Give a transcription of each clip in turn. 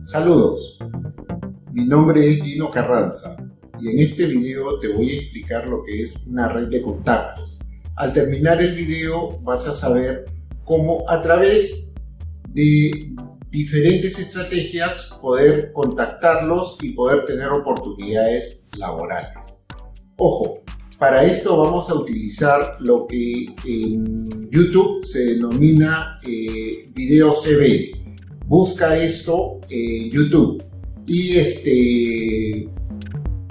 Saludos, mi nombre es Gino Carranza y en este video te voy a explicar lo que es una red de contactos. Al terminar el video vas a saber cómo a través de diferentes estrategias poder contactarlos y poder tener oportunidades laborales. Ojo, para esto vamos a utilizar lo que en YouTube se denomina eh, video CV. Busca esto en YouTube y este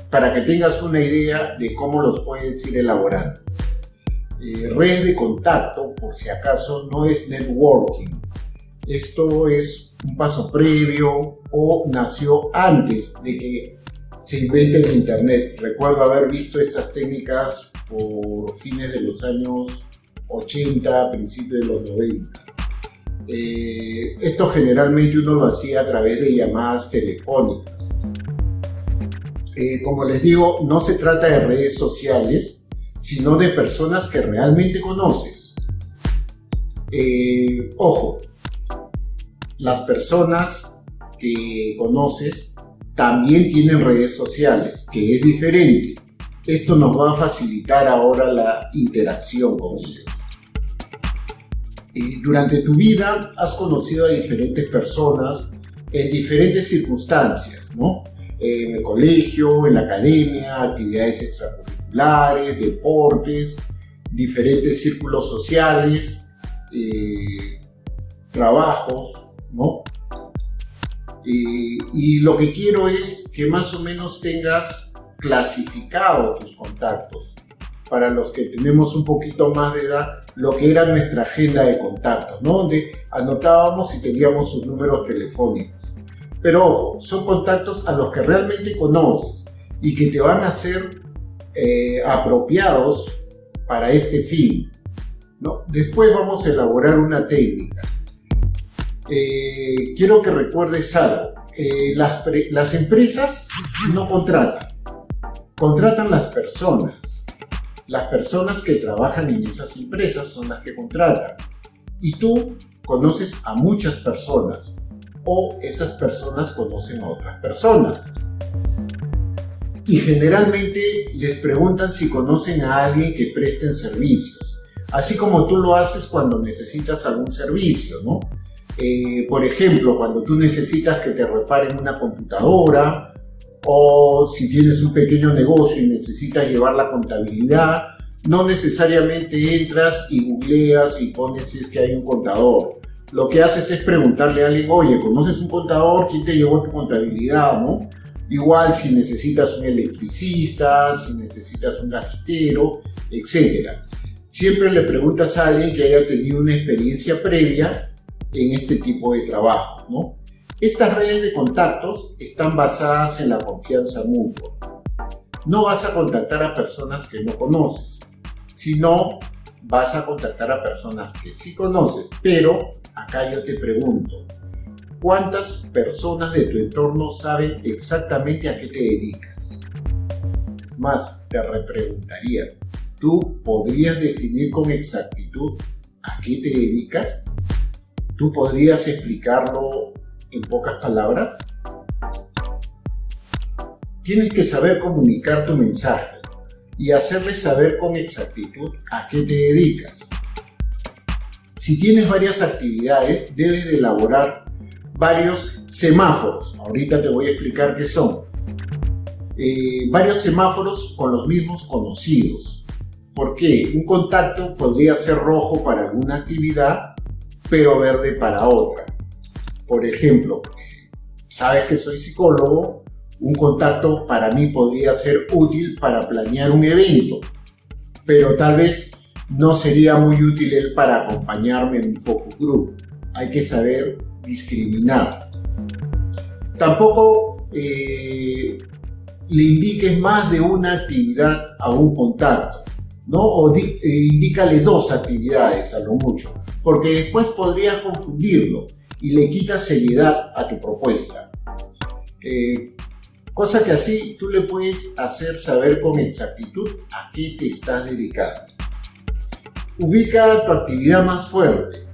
para que tengas una idea de cómo los puedes ir elaborando. Eh, red de contacto, por si acaso, no es networking. Esto es un paso previo o nació antes de que se invente el Internet. Recuerdo haber visto estas técnicas por fines de los años 80, principios de los 90. Eh, esto generalmente uno lo hacía a través de llamadas telefónicas. Eh, como les digo, no se trata de redes sociales, sino de personas que realmente conoces. Eh, ojo, las personas que conoces también tienen redes sociales, que es diferente. Esto nos va a facilitar ahora la interacción con ellos. Durante tu vida has conocido a diferentes personas en diferentes circunstancias, ¿no? En el colegio, en la academia, actividades extracurriculares, deportes, diferentes círculos sociales, eh, trabajos, ¿no? y lo que quiero es que más o menos tengas clasificado tus contactos. Para los que tenemos un poquito más de edad, lo que era nuestra agenda de contactos, ¿no? Donde anotábamos y teníamos sus números telefónicos. Pero ojo, son contactos a los que realmente conoces y que te van a ser eh, apropiados para este fin. ¿no? Después vamos a elaborar una técnica. Eh, quiero que recuerdes algo. Eh, las, las empresas no contratan, contratan las personas. Las personas que trabajan en esas empresas son las que contratan. Y tú conoces a muchas personas o esas personas conocen a otras personas. Y generalmente les preguntan si conocen a alguien que presten servicios, así como tú lo haces cuando necesitas algún servicio, ¿no? Eh, por ejemplo, cuando tú necesitas que te reparen una computadora o si tienes un pequeño negocio y necesitas llevar la contabilidad, no necesariamente entras y googleas y pones si es que hay un contador. Lo que haces es preguntarle a alguien, oye, ¿conoces un contador? ¿Quién te llevó tu contabilidad? ¿no? Igual si necesitas un electricista, si necesitas un gafitero, etc. Siempre le preguntas a alguien que haya tenido una experiencia previa en este tipo de trabajo, ¿no? Estas redes de contactos están basadas en la confianza mutua. No vas a contactar a personas que no conoces, sino vas a contactar a personas que sí conoces, pero acá yo te pregunto, ¿cuántas personas de tu entorno saben exactamente a qué te dedicas? Es más, te repreguntaría, ¿tú podrías definir con exactitud a qué te dedicas? ¿Tú podrías explicarlo en pocas palabras? Tienes que saber comunicar tu mensaje y hacerles saber con exactitud a qué te dedicas. Si tienes varias actividades, debes de elaborar varios semáforos. Ahorita te voy a explicar qué son. Eh, varios semáforos con los mismos conocidos. ¿Por qué? Un contacto podría ser rojo para alguna actividad pero verde para otra. Por ejemplo, sabes que soy psicólogo, un contacto para mí podría ser útil para planear un evento, pero tal vez no sería muy útil él para acompañarme en un focus group. Hay que saber discriminar. Tampoco eh, le indiques más de una actividad a un contacto, ¿no? O eh, indícale dos actividades a lo mucho porque después podrías confundirlo y le quitas seriedad a tu propuesta. Eh, cosa que así tú le puedes hacer saber con exactitud a qué te estás dedicando. Ubica tu actividad más fuerte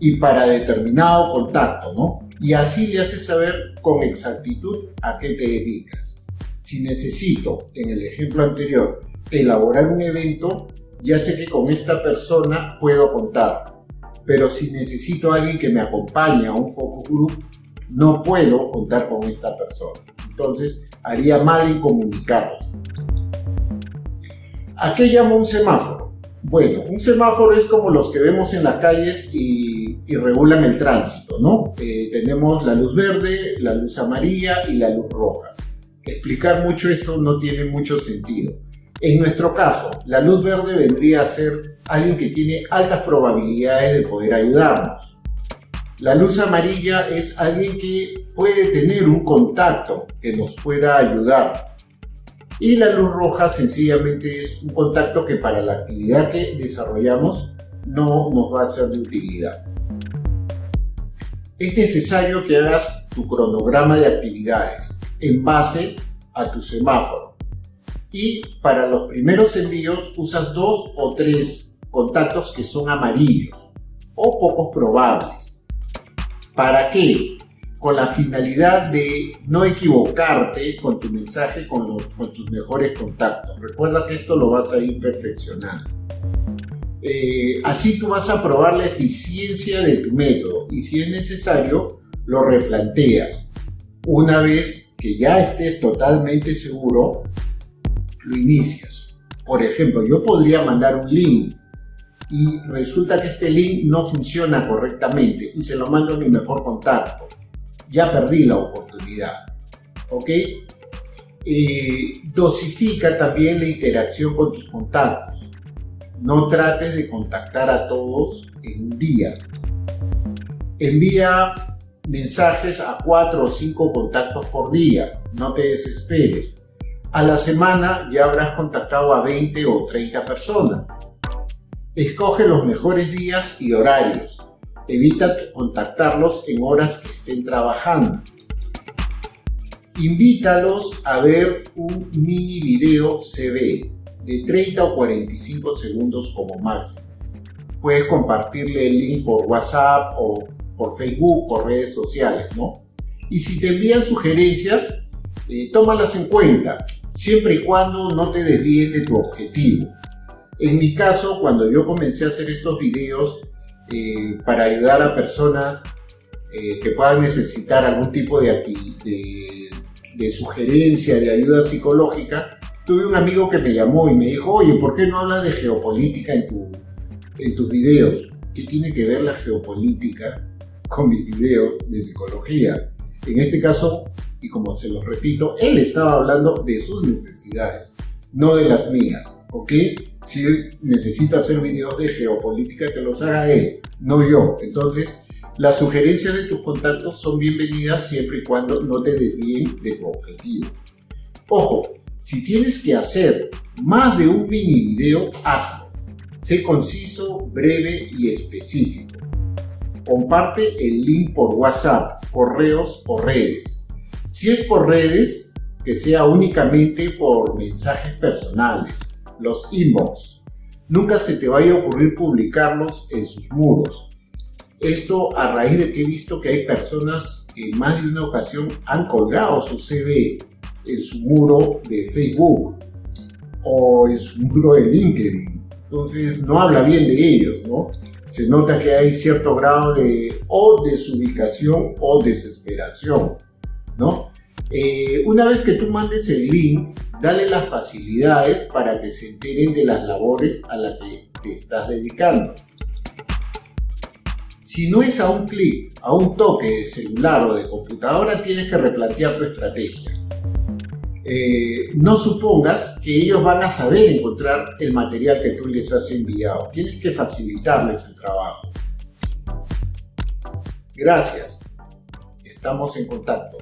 y para determinado contacto, ¿no? y así le haces saber con exactitud a qué te dedicas. Si necesito, en el ejemplo anterior, elaborar un evento, ya sé que con esta persona puedo contar. Pero si necesito alguien que me acompañe a un focus group, no puedo contar con esta persona. Entonces, haría mal en comunicarlo. ¿A qué llamo un semáforo? Bueno, un semáforo es como los que vemos en las calles y, regulan el tránsito, ¿no? Eh, tenemos la luz verde, la luz amarilla y la luz roja. Explicar mucho eso no tiene mucho sentido. En nuestro caso, la luz verde vendría a ser alguien que tiene altas probabilidades de poder ayudarnos. La luz amarilla es alguien que puede tener un contacto que nos pueda ayudar. Y la luz roja sencillamente es un contacto que para la actividad que desarrollamos no nos va a ser de utilidad. Es necesario que hagas tu cronograma de actividades en base a tu semáforo. Y para los primeros envíos usas dos o tres contactos que son amarillos o pocos probables. ¿Para qué? con la finalidad de no equivocarte con tu mensaje con, tus mejores contactos. Recuerda que esto lo vas a ir perfeccionando. Eh, así tú vas a probar la eficiencia de tu método y si es necesario lo replanteas. Una vez que ya estés totalmente seguro, lo inicias. Por ejemplo, yo podría mandar un link y resulta que este link no funciona correctamente y se lo mando a mi mejor contacto ya perdí la oportunidad. ¿Ok? dosifica también la interacción con tus contactos. No trates de contactar a todos en un día. Envía mensajes a cuatro o cinco contactos por día. No te desesperes. A la semana ya habrás contactado a 20 o 30 personas. Escoge los mejores días y horarios evita contactarlos en horas que estén trabajando. Invítalos a ver un mini video CV de 30 o 45 segundos como máximo. Puedes compartirle el link por WhatsApp o por Facebook, por redes sociales, ¿no? Y si te envían sugerencias, eh, tómalas en cuenta, siempre y cuando no te desvíes de tu objetivo. En mi caso, cuando yo comencé a hacer estos videos, eh, para ayudar a personas eh, que puedan necesitar algún tipo de, de, sugerencia, de ayuda psicológica, tuve un amigo que me llamó y me dijo, oye, ¿por qué no hablas de geopolítica en, tu, en tus videos? ¿Qué tiene que ver la geopolítica con mis videos de psicología? En este caso, y como se los repito, él estaba hablando de sus necesidades, no de las mías, ¿ok? Si él necesita hacer videos de geopolítica, que los haga él, no yo. Entonces, las sugerencias de tus contactos son bienvenidas siempre y cuando no te desvíen de tu objetivo. Ojo, si tienes que hacer más de un mini video, hazlo. Sé conciso, breve y específico. Comparte el link por WhatsApp, correos o redes. Si es por redes, que sea únicamente por mensajes personales los inbox. Nunca se te vaya a ocurrir publicarlos en sus muros. Esto a raíz de que he visto que hay personas que en más de una ocasión han colgado su CV en su muro de Facebook o en su muro de LinkedIn. Entonces no habla bien de ellos, ¿no? Se nota que hay cierto grado de o desubicación o desesperación, ¿no? Eh, una vez que tú mandes el link, dale las facilidades para que se enteren de las labores a las que te estás dedicando. Si no es a un clic, a un toque de celular o de computadora, tienes que replantear tu estrategia. Eh, no supongas que ellos van a saber encontrar el material que tú les has enviado. Tienes que facilitarles el trabajo. Gracias. Estamos en contacto.